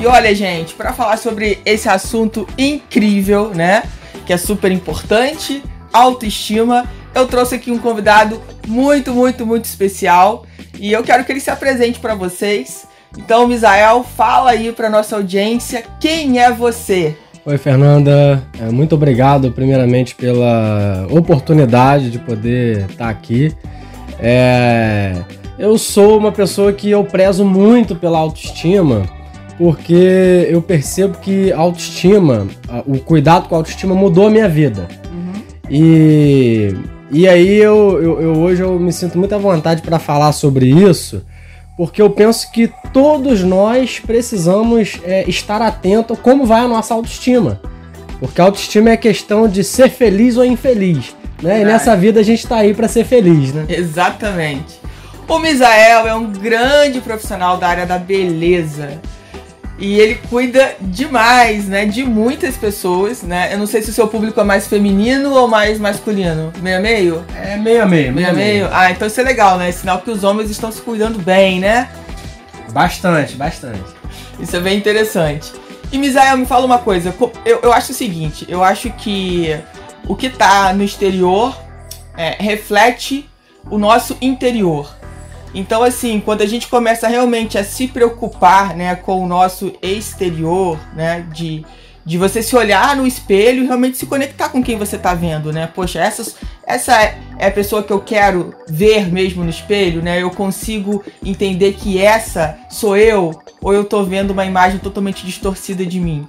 E olha, gente, para falar sobre esse assunto incrível, né, que é super importante, autoestima, eu trouxe aqui um convidado muito, muito, muito especial e eu quero que ele se apresente para vocês. Então, Misael, fala aí para nossa audiência quem é você. Oi, Fernanda. É, muito obrigado, primeiramente, pela oportunidade de poder estar aqui. É... Eu sou uma pessoa que eu prezo muito pela autoestima porque eu percebo que a autoestima, o cuidado com a autoestima mudou a minha vida. Uhum. E, e aí eu, eu, eu, hoje eu me sinto muito à vontade para falar sobre isso, porque eu penso que todos nós precisamos é, estar atento a como vai a nossa autoestima. Porque a autoestima é questão de ser feliz ou infeliz. Né? E nessa vida a gente está aí para ser feliz, né? Exatamente. O Misael é um grande profissional da área da beleza. E ele cuida demais, né, de muitas pessoas, né? Eu não sei se o seu público é mais feminino ou mais masculino. Meio a meio? É meio a meio, meio a meio. Ah, então isso é legal, né? Sinal que os homens estão se cuidando bem, né? Bastante, bastante. Isso é bem interessante. E Misael, me fala uma coisa. Eu, eu acho o seguinte, eu acho que o que tá no exterior é, reflete o nosso interior. Então, assim, quando a gente começa realmente a se preocupar, né, com o nosso exterior, né, de, de você se olhar no espelho e realmente se conectar com quem você está vendo, né? Poxa, essa, essa é a pessoa que eu quero ver mesmo no espelho, né? Eu consigo entender que essa sou eu ou eu estou vendo uma imagem totalmente distorcida de mim.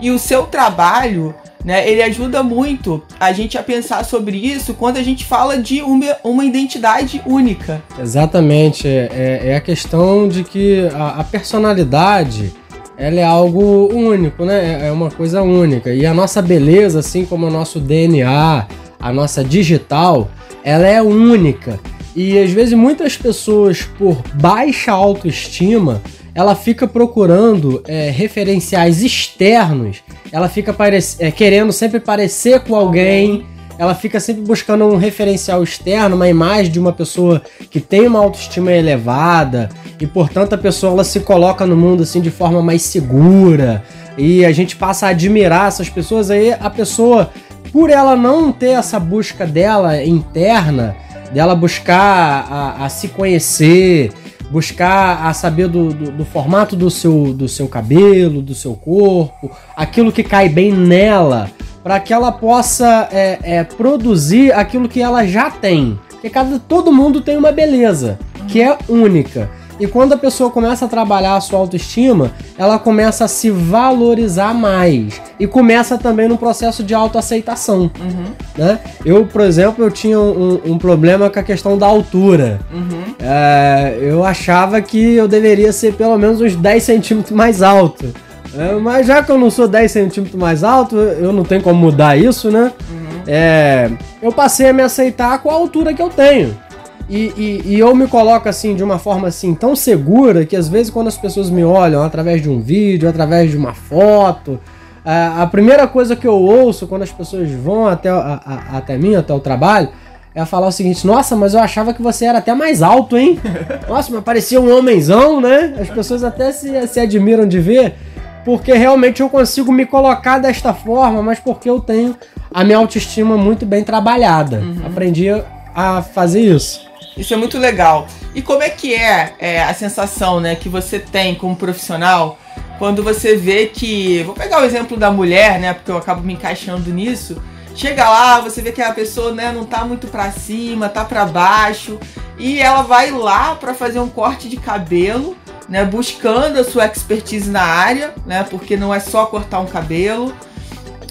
E o seu trabalho né? Ele ajuda muito a gente a pensar sobre isso quando a gente fala de uma, uma identidade única. Exatamente. É, é a questão de que a, a personalidade ela é algo único, né? É, é uma coisa única. E a nossa beleza, assim como o nosso DNA, a nossa digital, ela é única. E às vezes muitas pessoas, por baixa autoestima, ela fica procurando é, referenciais externos, ela fica é, querendo sempre parecer com alguém, ela fica sempre buscando um referencial externo, uma imagem de uma pessoa que tem uma autoestima elevada e, portanto, a pessoa ela se coloca no mundo assim de forma mais segura e a gente passa a admirar essas pessoas. Aí a pessoa, por ela não ter essa busca dela interna, dela buscar a, a se conhecer, buscar a saber do, do, do, formato do seu, do seu cabelo, do seu corpo, aquilo que cai bem nela, para que ela possa é, é, produzir aquilo que ela já tem. Porque cada, todo mundo tem uma beleza que é única. E quando a pessoa começa a trabalhar a sua autoestima, ela começa a se valorizar mais. E começa também no processo de autoaceitação. Uhum. Né? Eu, por exemplo, eu tinha um, um, problema com a questão da altura. Uhum. É, eu achava que eu deveria ser pelo menos uns 10 centímetros mais alto. É, mas já que eu não sou 10 centímetros mais alto, eu não tenho como mudar isso, né? Uhum. É, eu passei a me aceitar com a altura que eu tenho. E, e, e, eu me coloco assim de uma forma assim tão segura que às vezes quando as pessoas me olham através de um vídeo, através de uma foto, a, a primeira coisa que eu ouço quando as pessoas vão até, a, a, até mim, até o trabalho, é falar o seguinte: Nossa, mas eu achava que você era até mais alto, hein? Nossa, mas parecia um homenzão, né? As pessoas até se, se admiram de ver, porque realmente eu consigo me colocar desta forma, mas porque eu tenho a minha autoestima muito bem trabalhada. Uhum. Aprendi a fazer isso. Isso é muito legal. E como é que é, é, a sensação né, que você tem como profissional quando você vê que. Vou pegar o exemplo da mulher, né? Porque eu acabo me encaixando nisso. Chega lá, você vê que a pessoa né, não tá muito pra cima, tá pra baixo. E ela vai lá para fazer um corte de cabelo, né? Buscando a sua expertise na área, né? Porque não é só cortar um cabelo.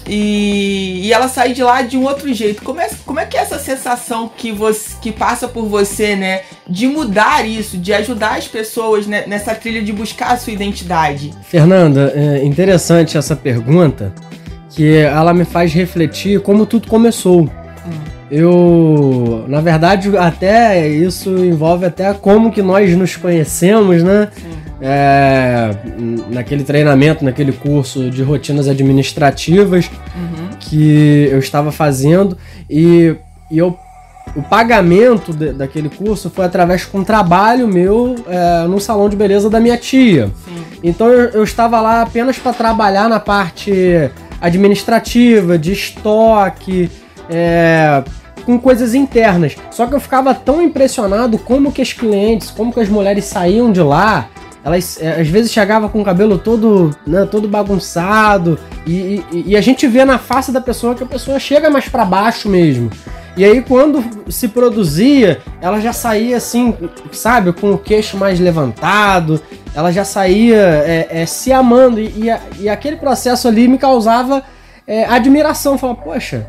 E, e, ela sai de lá de um outro jeito. Como é, como é que é essa sensação que, você, que passa por você, né? De mudar isso, de ajudar as pessoas né, nessa trilha de buscar a sua identidade? Fernanda, é interessante essa pergunta. que ela me faz refletir como tudo começou. Hum. Eu, na verdade, até isso envolve até como que nós nos conhecemos, né? É, naquele treinamento, naquele curso de rotinas administrativas uhum. que eu estava fazendo e, e eu o pagamento de, daquele curso foi através de um trabalho meu é, no salão de beleza da minha tia. Sim. Então eu, eu, estava lá apenas para trabalhar na parte administrativa, de estoque, é, com coisas internas. Só que eu ficava tão impressionado como que as clientes, como que as mulheres saíam de lá. Elas é, às vezes chegavam com o cabelo todo, né, todo bagunçado e, e, e a gente vê na face da pessoa que a pessoa chega mais para baixo mesmo. E aí, quando se produzia, ela já saía assim, sabe, com o queixo mais levantado, ela já saía é, é, se amando. E, e, e, aquele processo ali me causava é, admiração. Falava, poxa,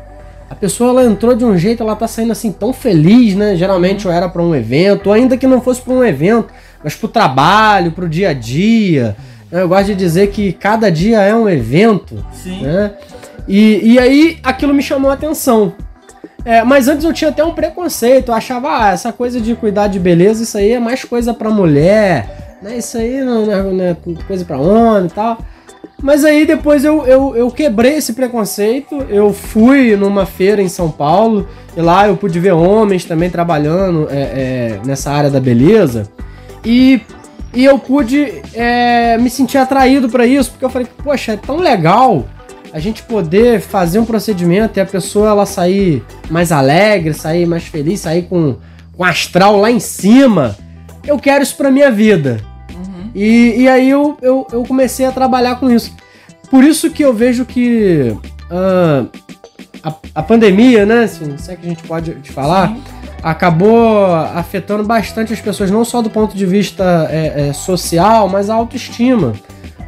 a pessoa ela entrou de um jeito, ela tá saindo assim tão feliz, né? Geralmente eu era para um evento, ainda que não fosse para um evento, mas pro trabalho, pro dia a dia. Eu gosto de dizer que cada dia é um evento. Sim. Né? E, e aí aquilo me chamou a atenção. É, mas antes eu tinha até um preconceito. Eu achava, ah, essa coisa de cuidar de beleza, isso aí é mais coisa pra mulher. Né? Isso aí não, não, é, não é coisa pra homem e tal. Mas aí depois eu, eu, eu quebrei esse preconceito. Eu fui numa feira em São Paulo. E lá eu pude ver homens também trabalhando é, é, nessa área da beleza. E, e eu pude é, me sentir atraído para isso. Porque eu falei, poxa, é tão legal a gente poder fazer um procedimento e a pessoa ela sair mais alegre, sair mais feliz, sair com, com astral lá em cima. Eu quero isso pra minha vida. E, e aí eu, eu, eu, comecei a trabalhar com isso. Por isso que eu vejo que uh, a, a pandemia, né? Se, se é que a gente pode te falar. Sim. Acabou afetando bastante as pessoas, não só do ponto de vista é, é, social, mas a autoestima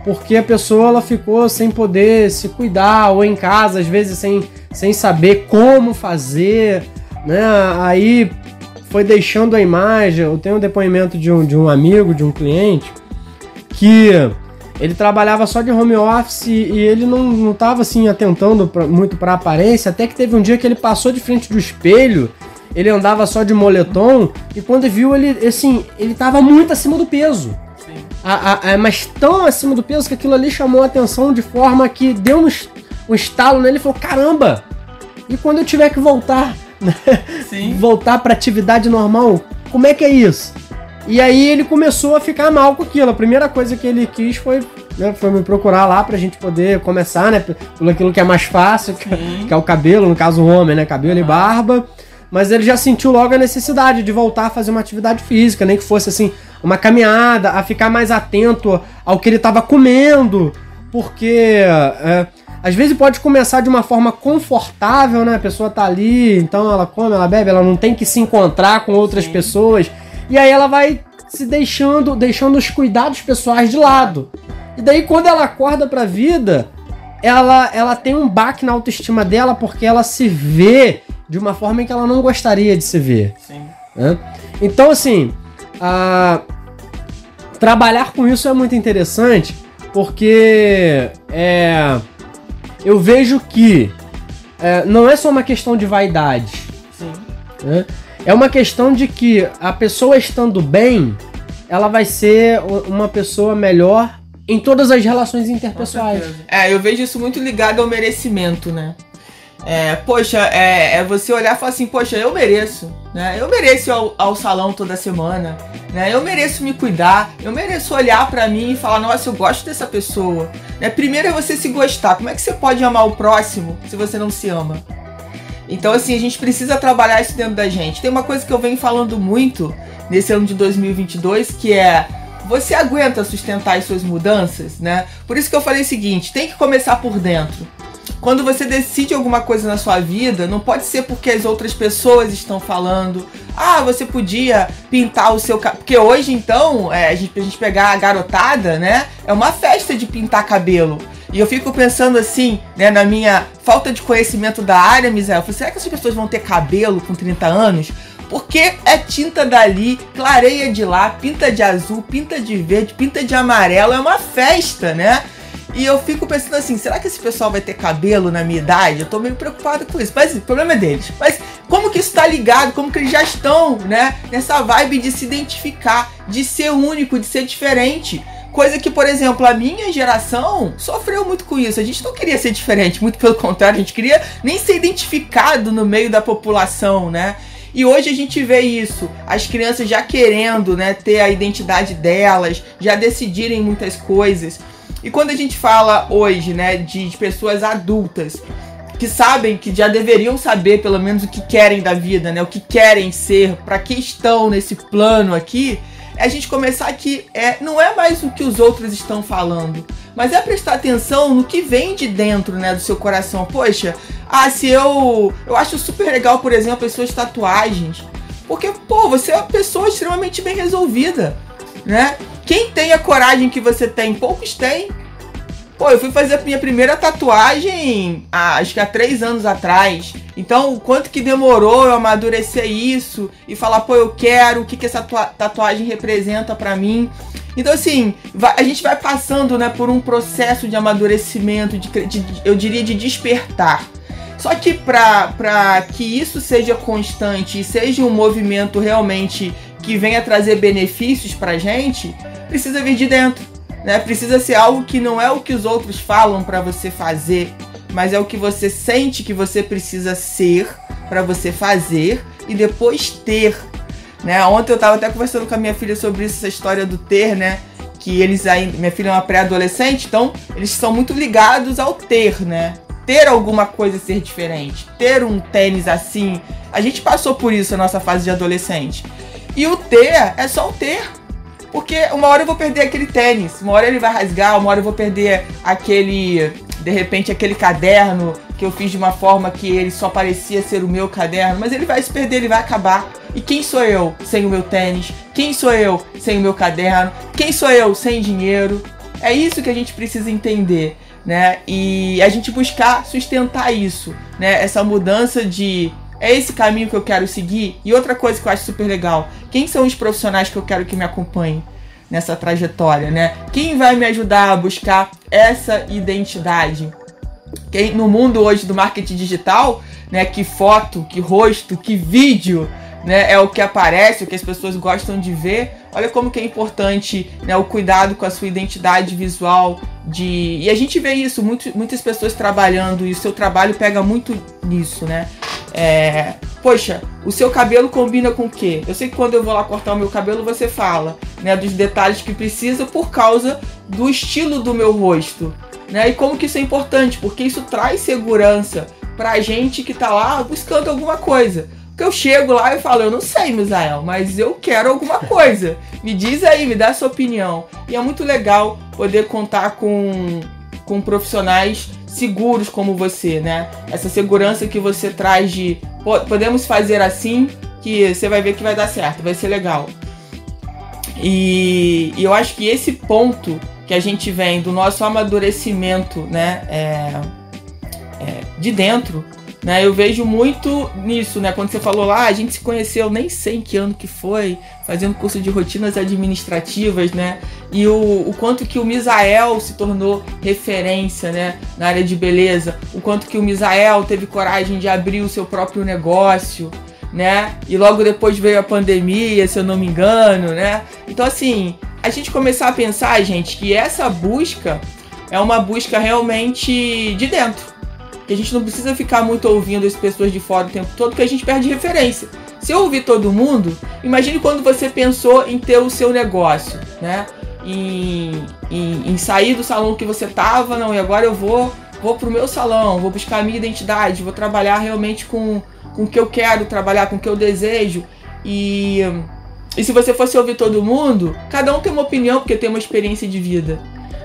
porque a pessoa ela ficou sem poder se cuidar ou em casa às vezes sem, sem saber como fazer, né? Aí foi deixando a imagem. Eu tenho um depoimento de um, de um amigo, de um cliente, que ele trabalhava só de home office e ele não, não tava assim atentando pra, muito para aparência, até que teve um dia que ele passou de frente do espelho, ele andava só de moletom e quando viu ele assim, ele tava muito acima do peso a, a, a, mas tão acima do peso que aquilo ali chamou a atenção de forma que deu um, um estalo nele e falou: caramba! E quando eu tiver que voltar, né? voltar para atividade normal, como é que é isso? E aí ele começou a ficar mal com aquilo. A primeira coisa que ele quis foi, né, foi me procurar lá pra gente poder começar, né? Pelo aquilo que é mais fácil, que, que, é o cabelo, no caso o homem, né? Cabelo e barba. Mas ele já sentiu logo a necessidade de voltar a fazer uma atividade física, nem que fosse assim, uma caminhada, a ficar mais atento ao que ele estava comendo, porque é, às vezes pode começar de uma forma confortável, né? A pessoa tá ali, então ela come, ela bebe, ela não tem que se encontrar com outras Sim. pessoas, e aí ela vai se deixando, deixando os cuidados pessoais de lado. E daí quando ela acorda pra vida, ela, ela tem um baque na autoestima dela porque ela se vê de uma forma em que ela não gostaria de se ver. Sim. Né? Então, assim, a... trabalhar com isso é muito interessante porque é... eu vejo que é, não é só uma questão de vaidade. Sim. Né? É uma questão de que a pessoa estando bem, ela vai ser uma pessoa melhor em todas as relações interpessoais. É, eu vejo isso muito ligado ao merecimento, né? É, poxa, é, é, você olhar e falar assim, poxa, eu mereço, né? Eu mereço ir ao, ao, salão toda semana, né? Eu mereço me cuidar, eu mereço olhar para mim e falar, nossa, eu gosto dessa pessoa. Né? Primeiro é você se gostar. Como é que você pode amar o próximo se você não se ama? Então, assim, a gente precisa trabalhar isso dentro da gente. Tem uma coisa que eu venho falando muito nesse ano de 2022, que é você aguenta sustentar as suas mudanças, né? Por isso que eu falei o seguinte, tem que começar por dentro. Quando você decide alguma coisa na sua vida, não pode ser porque as outras pessoas estão falando. Ah, você podia pintar o seu cabelo. Porque hoje, então, é, a, gente, a gente pegar a garotada, né? É uma festa de pintar cabelo. E eu fico pensando assim, né, na minha falta de conhecimento da área, Misael. Será que essas pessoas vão ter cabelo com 30 anos? Porque é tinta dali, clareia de lá, pinta de azul, pinta de verde, pinta de amarelo, é uma festa, né? E eu fico pensando assim, será que esse pessoal vai ter cabelo na minha idade? Eu tô meio preocupado com isso. Mas o problema é deles. Mas como que isso tá ligado? Como que eles já estão, né? Nessa vibe de se identificar, de ser único, de ser diferente. Coisa que, por exemplo, a minha geração sofreu muito com isso. A gente não queria ser diferente, muito pelo contrário, a gente queria nem ser identificado no meio da população, né? E hoje a gente vê isso, as crianças já querendo, né, ter a identidade delas, já decidirem muitas coisas. E quando a gente fala hoje, né, de, de pessoas adultas que sabem que já deveriam saber pelo menos o que querem da vida, né, o que querem ser, para que estão nesse plano aqui, é a gente começar que é, não é mais o que os outros estão falando, mas é prestar atenção no que vem de dentro, né, do seu coração. Poxa, ah, se eu eu acho super legal, por exemplo, as suas tatuagens, porque pô, você é uma pessoa extremamente bem resolvida, né? Quem tem a coragem que você tem, poucos têm. Pô, eu fui fazer a minha primeira tatuagem há, acho que há três anos atrás. Então, quanto que demorou eu amadurecer isso e falar, pô, eu quero, o que, que essa tatuagem representa para mim. Então, assim, a gente vai passando né, por um processo de amadurecimento, de, de, eu diria de despertar. Só que para que isso seja constante e seja um movimento realmente que venha trazer benefícios pra gente, precisa vir de dentro. Né? Precisa ser algo que não é o que os outros falam para você fazer, mas é o que você sente que você precisa ser para você fazer e depois ter. Né? Ontem eu estava até conversando com a minha filha sobre isso, essa história do ter, né? Que eles ainda. Minha filha é uma pré-adolescente, então eles são muito ligados ao ter, né? Ter alguma coisa ser diferente, ter um tênis assim. A gente passou por isso na nossa fase de adolescente. E o ter é só o ter. Porque uma hora eu vou perder aquele tênis, uma hora ele vai rasgar, uma hora eu vou perder aquele de repente aquele caderno que eu fiz de uma forma que ele só parecia ser o meu caderno, mas ele vai se perder, ele vai acabar. E quem sou eu sem o meu tênis? Quem sou eu sem o meu caderno? Quem sou eu sem dinheiro? É isso que a gente precisa entender, né? E a gente buscar sustentar isso, né? Essa mudança de é esse caminho que eu quero seguir. E outra coisa que eu acho super legal, quem são os profissionais que eu quero que me acompanhem? nessa trajetória, né? Quem vai me ajudar a buscar essa identidade? Quem, no mundo hoje do marketing digital, né? Que foto, que rosto, que vídeo, né? É o que aparece, o que as pessoas gostam de ver. Olha como que é importante né, o cuidado com a sua identidade visual. De... E a gente vê isso, muito, muitas pessoas trabalhando e o seu trabalho pega muito nisso, né? É, poxa, o seu cabelo combina com o quê? Eu sei que quando eu vou lá cortar o meu cabelo, você fala, né, dos detalhes que precisa por causa do estilo do meu rosto, né? E como que isso é importante? Porque isso traz segurança pra gente que tá lá buscando alguma coisa. Porque eu chego lá e falo, eu não sei, Misael, mas eu quero alguma coisa. Me diz aí, me dá a sua opinião. E é muito legal poder contar com, com profissionais seguros como você, né? Essa segurança que você traz de podemos fazer assim que você vai ver que vai dar certo, vai ser legal. E, e eu acho que esse ponto que a gente vem do nosso amadurecimento, né, é, é, de dentro, né? Eu vejo muito nisso, né? Quando você falou lá, a gente se conheceu, nem sei em que ano que foi, fazendo curso de rotinas administrativas, né? E o, o quanto que o Misael se tornou referência, né? Na área de beleza, o quanto que o Misael teve coragem de abrir o seu próprio negócio, né? E logo depois veio a pandemia, se eu não me engano, né? Então, assim, a gente começar a pensar, gente, que essa busca é uma busca realmente de dentro que a gente não precisa ficar muito ouvindo as pessoas de fora o tempo todo, porque a gente perde referência. Se eu ouvir todo mundo, imagine quando você pensou em ter o seu negócio, né? Em, em, em sair do salão que você tava, não, e agora eu vou vou pro meu salão, vou buscar a minha identidade, vou trabalhar realmente com, com o que eu quero trabalhar, com o que eu desejo. E, e se você fosse ouvir todo mundo, cada um tem uma opinião, porque tem uma experiência de vida.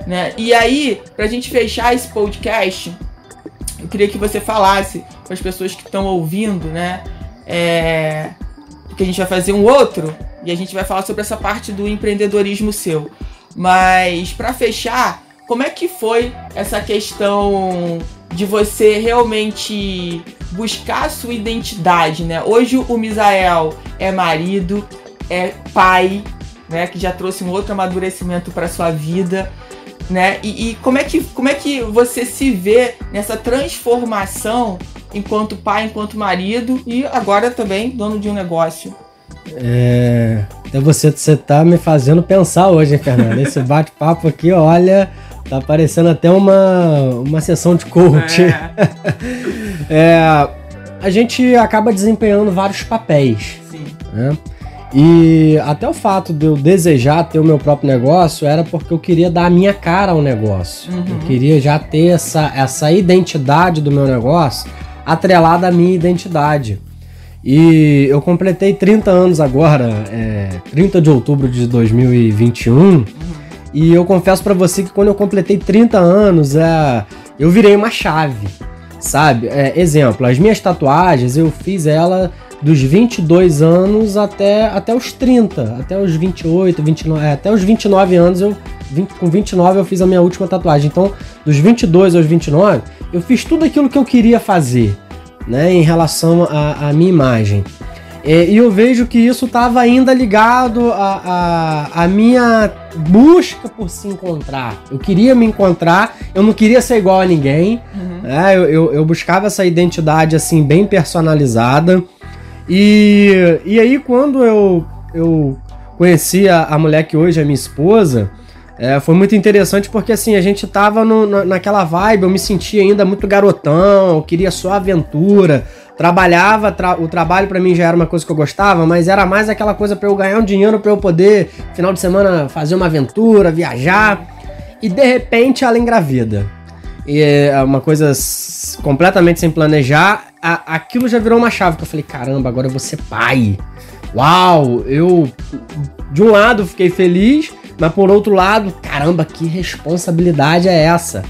Né? E aí, pra gente fechar esse podcast, eu queria que você falasse com as pessoas que estão ouvindo, né? É, porque a gente vai fazer um outro e a gente vai falar sobre essa parte do empreendedorismo seu. Mas para fechar, como é que foi essa questão de você realmente buscar a sua identidade, né? Hoje o Misael é marido, é pai, né, que já trouxe um outro amadurecimento para sua vida. Né? E, e, como, é que, como é que você se vê nessa transformação enquanto pai, enquanto marido e agora também dono de um negócio? É, então você, você tá me fazendo pensar hoje, hein, Fernando? Esse bate-papo aqui, olha, tá parecendo até uma, uma sessão de coach. É. é, a gente acaba desempenhando vários papéis. Sim. Né? E até o fato de eu desejar ter o meu próprio negócio era porque eu queria dar a minha cara ao negócio. Uhum. Eu queria já ter essa, essa identidade do meu negócio atrelada à minha identidade. E eu completei 30 anos agora, é, 30 de outubro de 2021. Uhum. E eu confesso para você que quando eu completei 30 anos, é, eu virei uma chave, sabe? É, exemplo, as minhas tatuagens eu fiz ela dos 22 anos até, até os 30, até os 28, 29, é, até os 29 anos eu 20, com 29 eu fiz a minha última tatuagem. Então, dos 22 aos 29, eu fiz tudo aquilo que eu queria fazer, né, em relação à minha imagem. E eu vejo que isso estava ainda ligado à, à, à, minha busca por se encontrar. Eu queria me encontrar, eu não queria ser igual a ninguém. Uhum. Né? Eu, eu, eu buscava essa identidade assim bem personalizada. E, e aí, quando eu, eu conheci a, a mulher que hoje é minha esposa, é, foi muito interessante porque assim, a gente tava no, na, naquela vibe, eu me sentia ainda muito garotão, eu queria só aventura, trabalhava, tra o trabalho para mim já era uma coisa que eu gostava, mas era mais aquela coisa para eu ganhar um dinheiro para eu poder, final de semana, fazer uma aventura, viajar. E de repente ela engravida. E é uma coisa completamente sem planejar a, aquilo já virou uma chave que eu falei, caramba, agora eu vou ser pai. Uau, eu de um lado fiquei feliz, mas por outro lado, caramba, que responsabilidade é essa?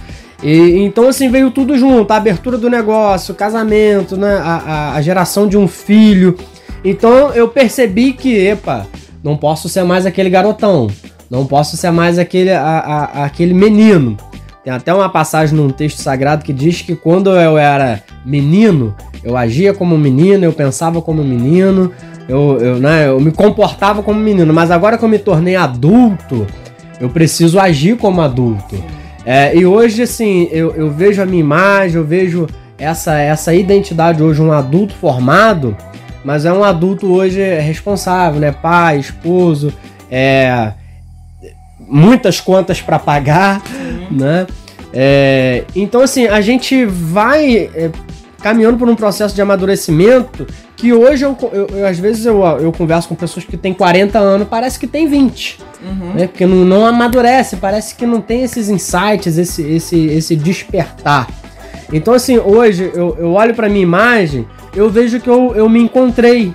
E, então, assim, veio tudo junto: a abertura do negócio, o casamento, né? A, a, a, geração de um filho. Então, eu percebi que, epa, não posso ser mais aquele garotão, não posso ser mais aquele, a, aquele menino. Tem até uma passagem num texto sagrado que diz que quando eu era menino, eu agia como menino, eu pensava como menino, eu, eu, né, eu me comportava como menino, mas agora que eu me tornei adulto, eu preciso agir como adulto. É, e hoje, assim, eu, eu vejo a minha imagem, eu vejo essa, essa identidade hoje, um adulto formado, mas é um adulto hoje responsável, né? Pai, esposo, é, muitas contas para pagar, uhum. né? É, então, assim, a gente vai é, caminhando por um processo de amadurecimento que hoje, eu, eu, eu, às vezes, eu, eu converso com pessoas que têm 40 anos, parece que tem 20. Uhum. Né? Porque não, não amadurece, parece que não tem esses insights, esse, esse, esse despertar. Então, assim, hoje eu, eu olho para minha imagem, eu vejo que eu, eu me encontrei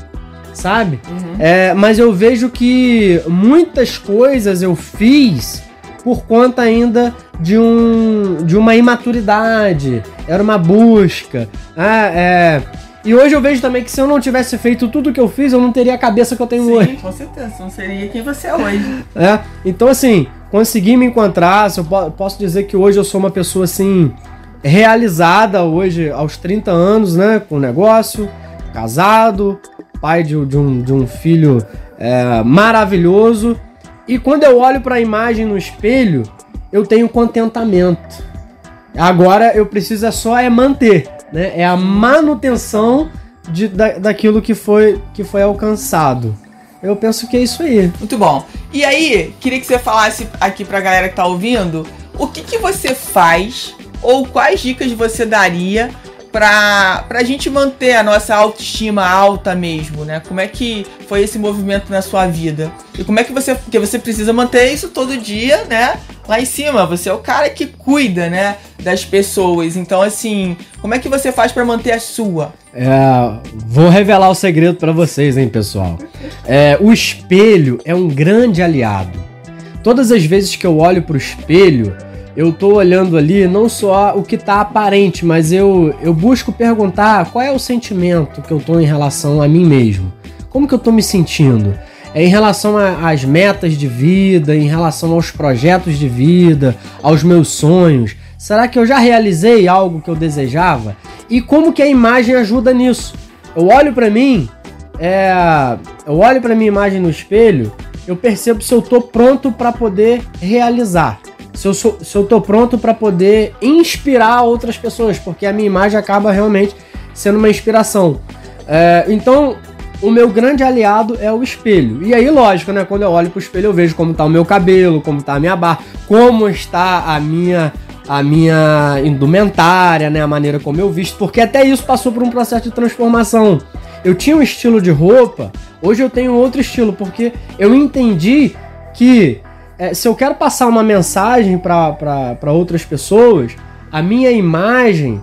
sabe? Uhum. É, mas eu vejo que muitas coisas eu fiz por conta ainda de, um, de uma imaturidade, era uma busca. Ah, é, e hoje eu vejo também que se eu não tivesse feito tudo o que eu fiz, eu não teria a cabeça que eu tenho Sim, hoje. com certeza, não seria quem você é hoje. É, então assim, consegui me encontrar, eu posso dizer que hoje eu sou uma pessoa assim, realizada hoje aos 30 anos, né, com negócio, casado, pai de, de, um, de um filho é, maravilhoso. E quando eu olho para a imagem no espelho, eu tenho contentamento. Agora eu preciso é só é manter, né? É a manutenção de, da, daquilo que foi, que foi alcançado. Eu penso que é isso aí. Muito bom. E aí, queria que você falasse aqui pra galera que tá ouvindo, o que, que você faz ou quais dicas você daria pra, pra gente manter a nossa autoestima alta mesmo, né? Como é que foi esse movimento na sua vida? E como é que você. Porque você precisa manter isso todo dia, né? Lá em cima, você é o cara que cuida, né? Das pessoas. Então, assim, como é que você faz para manter a sua? É, vou revelar o segredo para vocês, hein, pessoal. É, o espelho é um grande aliado. Todas as vezes que eu olho pro espelho, eu tô olhando ali não só o que tá aparente, mas eu, eu busco perguntar qual é o sentimento que eu tô em relação a mim mesmo. Como que eu tô me sentindo? É em relação às metas de vida, em relação aos projetos de vida, aos meus sonhos. Será que eu já realizei algo que eu desejava? E como que a imagem ajuda nisso? Eu olho para mim, é, eu olho para minha imagem no espelho, eu percebo se eu tô pronto para poder realizar se eu, sou, se eu tô pronto para poder inspirar outras pessoas, porque a minha imagem acaba realmente sendo uma inspiração. É, então, o meu grande aliado é o espelho. E aí, lógico, né? Quando eu olho pro espelho, eu vejo como tá o meu cabelo, como tá a minha barba, como está a minha a minha indumentária, né, a maneira como eu visto, porque até isso passou por um processo de transformação. Eu tinha um estilo de roupa, hoje eu tenho outro estilo, porque eu entendi que é, se eu quero passar uma mensagem para outras pessoas, a minha imagem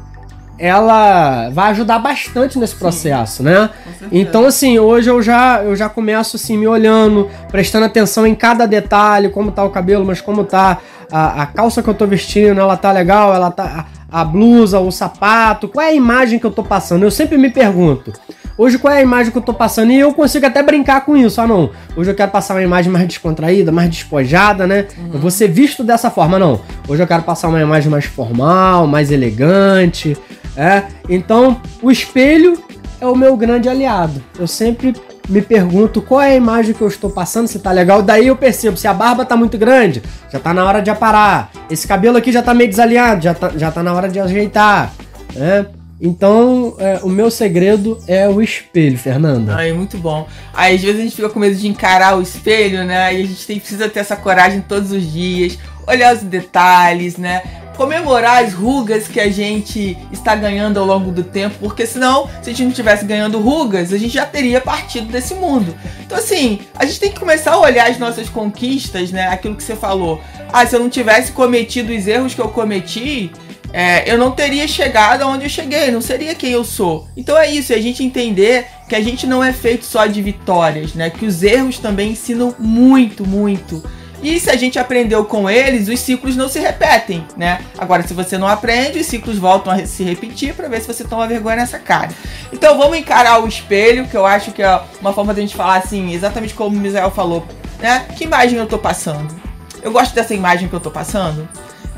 ela vai ajudar bastante nesse processo, Sim, né? Então assim, hoje eu já eu já começo assim me olhando, prestando atenção em cada detalhe, como tá o cabelo, mas como tá a, a calça que eu tô vestindo, ela tá legal, ela tá a, a blusa, o sapato, qual é a imagem que eu tô passando? Eu sempre me pergunto. Hoje qual é a imagem que eu tô passando? E eu consigo até brincar com isso. Ah, não. Hoje eu quero passar uma imagem mais descontraída, mais despojada, né? Uhum. Eu vou ser visto dessa forma, não. Hoje eu quero passar uma imagem mais formal, mais elegante. É, então o espelho é o meu grande aliado. Eu sempre me pergunto qual é a imagem que eu estou passando, se tá legal. Daí eu percebo se a barba tá muito grande, já tá na hora de aparar. Esse cabelo aqui já tá meio desalinhado, já tá, já tá na hora de ajeitar. Né? Então, é, o meu segredo é o espelho, Fernanda. Ai, muito bom. Aí, às vezes a gente fica com medo de encarar o espelho, né? E a gente tem, precisa ter essa coragem todos os dias, olhar os detalhes, né? comemorar as rugas que a gente está ganhando ao longo do tempo, porque senão, se a gente não tivesse ganhando rugas, a gente já teria partido desse mundo. Então, assim, a gente tem que começar a olhar as nossas conquistas, né? Aquilo que você falou. Ah, se eu não tivesse cometido os erros que eu cometi, é, eu não teria chegado aonde eu cheguei, não seria quem eu sou. Então é isso, é a gente entender que a gente não é feito só de vitórias, né? Que os erros também ensinam muito, muito. E se a gente aprendeu com eles, os ciclos não se repetem, né? Agora, se você não aprende, os ciclos voltam a se repetir para ver se você toma vergonha nessa cara. Então, vamos encarar o espelho, que eu acho que é uma forma de a gente falar assim, exatamente como o Misael falou, né? Que imagem eu tô passando? Eu gosto dessa imagem que eu tô passando?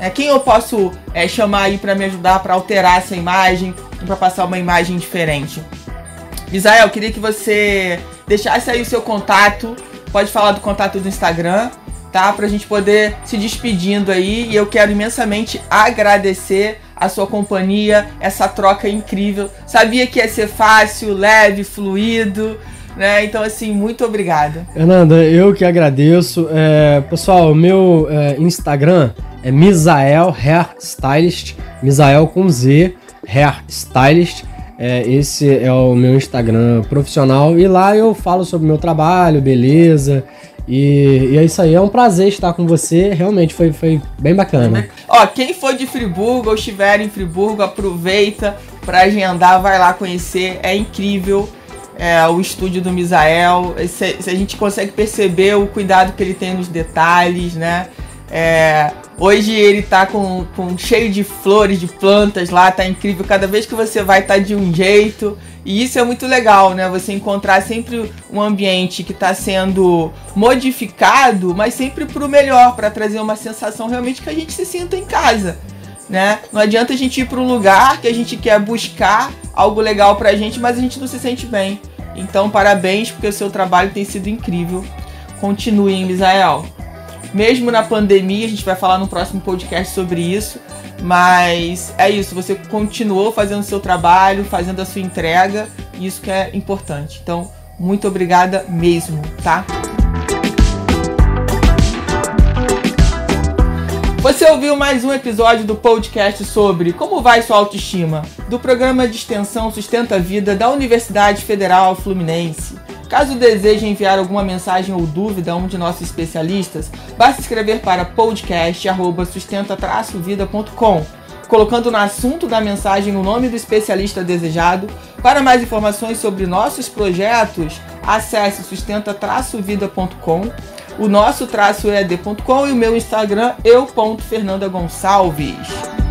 É, quem eu posso é, chamar aí para me ajudar para alterar essa imagem, para passar uma imagem diferente? Misael, queria que você deixasse aí o seu contato. Pode falar do contato do Instagram tá? Pra gente poder se despedindo aí. E eu quero imensamente agradecer a sua companhia, essa troca incrível. Sabia que ia ser fácil, leve, fluido. Né? Então, assim, muito obrigada. Fernanda, eu que agradeço. É, pessoal, meu é, Instagram é Misael Hair Stylist. Misael com Z, Hair Stylist. É, esse é o meu Instagram profissional e lá eu falo sobre o meu trabalho, beleza. E, e, é isso aí, é um prazer estar com você. Realmente foi, foi bem bacana. Ó, quem for de Friburgo ou estiver em Friburgo, aproveita para agendar, vai lá conhecer. É incrível é, o estúdio do Misael. Se, se, a gente consegue perceber o cuidado que ele tem nos detalhes, né? É, hoje ele tá com, com cheio de flores, de plantas lá, tá incrível. Cada vez que você vai, tá de um jeito. E isso é muito legal, né? Você encontrar sempre um ambiente que está sendo modificado, mas sempre para o melhor, para trazer uma sensação realmente que a gente se sinta em casa, né? Não adianta a gente ir para um lugar que a gente quer buscar algo legal para a gente, mas a gente não se sente bem. Então, parabéns, porque o seu trabalho tem sido incrível. Continue, hein, Misael? Mesmo na pandemia, a gente vai falar no próximo podcast sobre isso. Mas é isso, você continuou fazendo o seu trabalho, fazendo a sua entrega, e isso que é importante. Então, muito obrigada mesmo, tá? Você ouviu mais um episódio do podcast sobre como vai sua autoestima, do programa de extensão Sustenta a Vida da Universidade Federal Fluminense. Caso deseje enviar alguma mensagem ou dúvida a um de nossos especialistas, basta escrever para podcast@sustenta-vida.com, colocando no assunto da mensagem o nome do especialista desejado. Para mais informações sobre nossos projetos, acesse sustenta-vida.com, o nosso traço ed.com e o meu Instagram eu.fernandagonçalves.